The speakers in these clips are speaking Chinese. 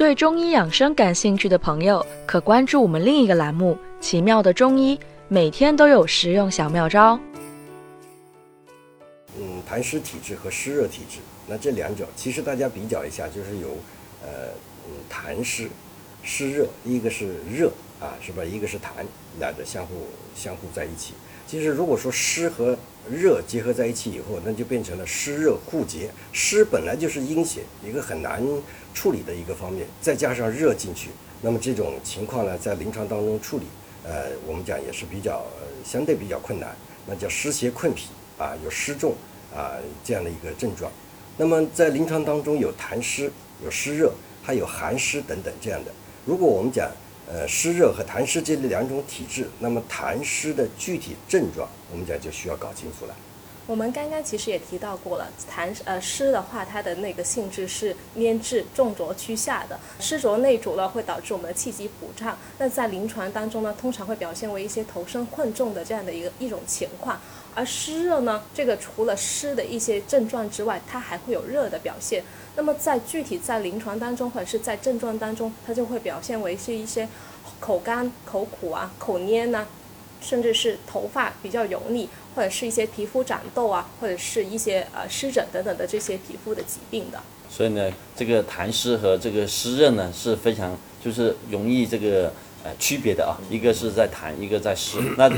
对中医养生感兴趣的朋友，可关注我们另一个栏目《奇妙的中医》，每天都有实用小妙招。嗯，痰湿体质和湿热体质，那这两者其实大家比较一下，就是有呃嗯痰湿、湿热，一个是热啊，是吧？一个是痰，两者相互相互在一起。其实如果说湿和热结合在一起以后，那就变成了湿热互结。湿本来就是阴邪，一个很难处理的一个方面，再加上热进去，那么这种情况呢，在临床当中处理，呃，我们讲也是比较相对比较困难，那叫湿邪困脾啊，有湿重啊这样的一个症状。那么在临床当中有痰湿、有湿热，还有寒湿等等这样的。如果我们讲，呃，湿热和痰湿这两种体质，那么痰湿的具体症状，我们讲就需要搞清楚了。我们刚刚其实也提到过了，痰呃湿的话，它的那个性质是粘滞、重浊趋下的，湿浊内阻呢，会导致我们的气机不畅。那在临床当中呢，通常会表现为一些头身困重的这样的一个一种情况。而湿热呢，这个除了湿的一些症状之外，它还会有热的表现。那么在具体在临床当中或者是在症状当中，它就会表现为是一些口干、口苦啊、口黏呐，甚至是头发比较油腻，或者是一些皮肤长痘啊，或者是一些呃湿疹等等的这些皮肤的疾病的。所以呢，这个痰湿和这个湿热呢是非常就是容易这个呃区别的啊，一个是在痰，一个在湿，那。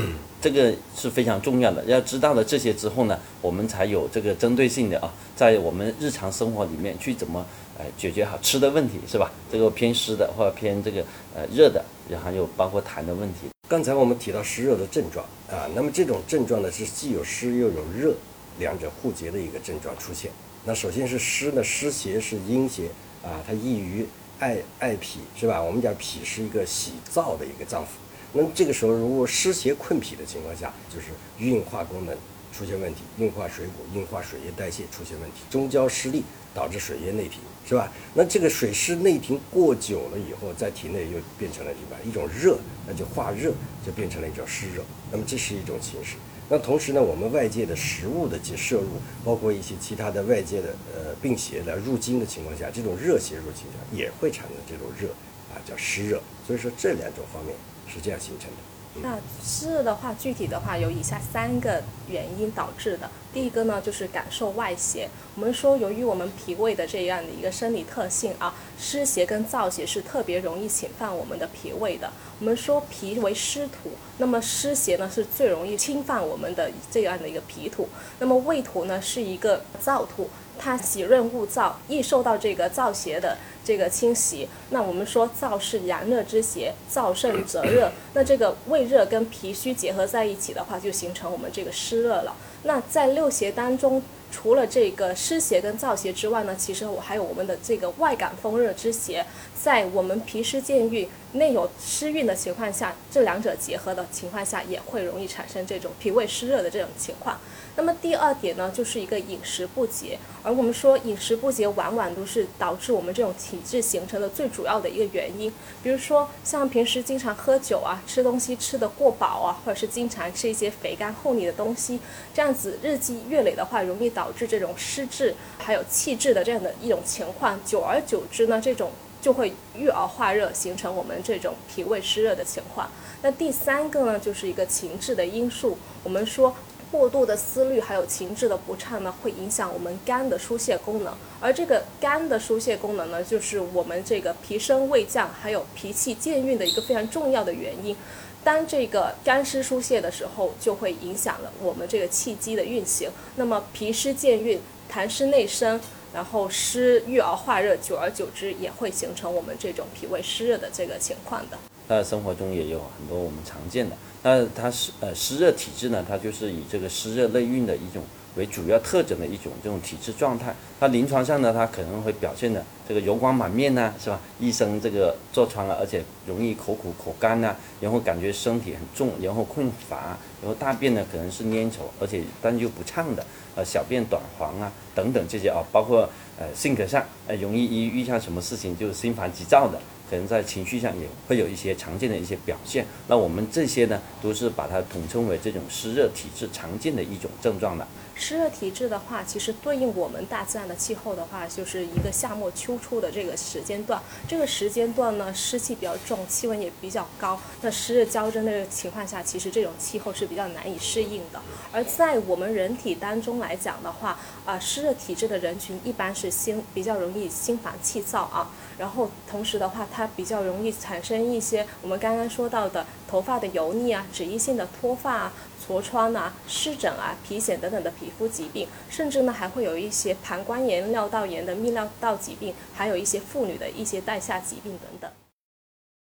这个是非常重要的，要知道了这些之后呢，我们才有这个针对性的啊，在我们日常生活里面去怎么呃解决好吃的问题，是吧？这个偏湿的或者偏这个呃热的，然后又包括痰的问题。刚才我们提到湿热的症状啊，那么这种症状呢是既有湿又有热，两者互结的一个症状出现。那首先是湿呢，湿邪是阴邪啊，它易于爱爱脾，是吧？我们讲脾是一个喜燥的一个脏腑。那么这个时候，如果湿邪困脾的情况下，就是运化功能出现问题，运化水谷、运化水液代谢出现问题，中焦失利，导致水液内停，是吧？那这个水湿内停过久了以后，在体内又变成了什么？一种热，那就化热，就变成了一种湿热。那么这是一种形式。那同时呢，我们外界的食物的摄摄入，包括一些其他的外界的呃病邪的入侵的情况下，这种热邪入侵下也会产生这种热，啊，叫湿热。所以说这两种方面。是这样形成的。那湿的话，具体的话有以下三个原因导致的。第一个呢，就是感受外邪。我们说，由于我们脾胃的这样的一个生理特性啊，湿邪跟燥邪是特别容易侵犯我们的脾胃的。我们说脾为湿土，那么湿邪呢是最容易侵犯我们的这样的一个脾土。那么胃土呢是一个燥土。它喜润恶燥，易受到这个燥邪的这个侵袭。那我们说燥是阳热之邪，燥盛则热。那这个胃热跟脾虚结合在一起的话，就形成我们这个湿热了。那在六邪当中，除了这个湿邪跟燥邪之外呢，其实我还有我们的这个外感风热之邪。在我们脾湿健运、内有湿运的情况下，这两者结合的情况下，也会容易产生这种脾胃湿热的这种情况。那么第二点呢，就是一个饮食不节，而我们说饮食不节，往往都是导致我们这种体质形成的最主要的一个原因。比如说像平时经常喝酒啊，吃东西吃得过饱啊，或者是经常吃一些肥甘厚腻的东西，这样子日积月累的话，容易导导致这种湿滞还有气滞的这样的一种情况。久而久之呢，这种就会郁而化热，形成我们这种脾胃湿热的情况。那第三个呢，就是一个情志的因素。我们说。过度的思虑还有情志的不畅呢，会影响我们肝的疏泄功能。而这个肝的疏泄功能呢，就是我们这个脾升胃降还有脾气健运的一个非常重要的原因。当这个肝湿疏泄的时候，就会影响了我们这个气机的运行。那么脾湿健运，痰湿内生，然后湿郁而化热，久而久之也会形成我们这种脾胃湿热的这个情况的。那生活中也有很多我们常见的。那它湿呃湿热体质呢，它就是以这个湿热内蕴的一种为主要特征的一种这种体质状态。它临床上呢，它可能会表现的这个油光满面呐，是吧？一身这个痤疮啊，而且容易口苦口干呐，然后感觉身体很重，然后困乏，然后大便呢可能是粘稠，而且但又不畅的，呃，小便短黄啊等等这些啊，包括呃性格上，呃容易一遇上什么事情就心烦急躁的，可能在情绪上也会有一些常见的一些表现。那我们这些呢，都是把它统称为这种湿热体质常见的一种症状的。湿热体质的话，其实对应我们大自然的气候的话，就是一个夏末秋初的这个时间段。这个时间段呢，湿气比较重，气温也比较高。那湿热交织的情况下，其实这种气候是比较难以适应的。而在我们人体当中来讲的话，啊，湿热体质的人群一般是心比较容易心烦气躁啊。然后同时的话，它比较容易产生一些我们刚刚说到的头发的油腻啊、脂溢性的脱发啊。痤疮啊、湿疹啊、皮癣等等的皮肤疾病，甚至呢还会有一些膀胱炎、尿道炎的泌尿道疾病，还有一些妇女的一些带下疾病等等。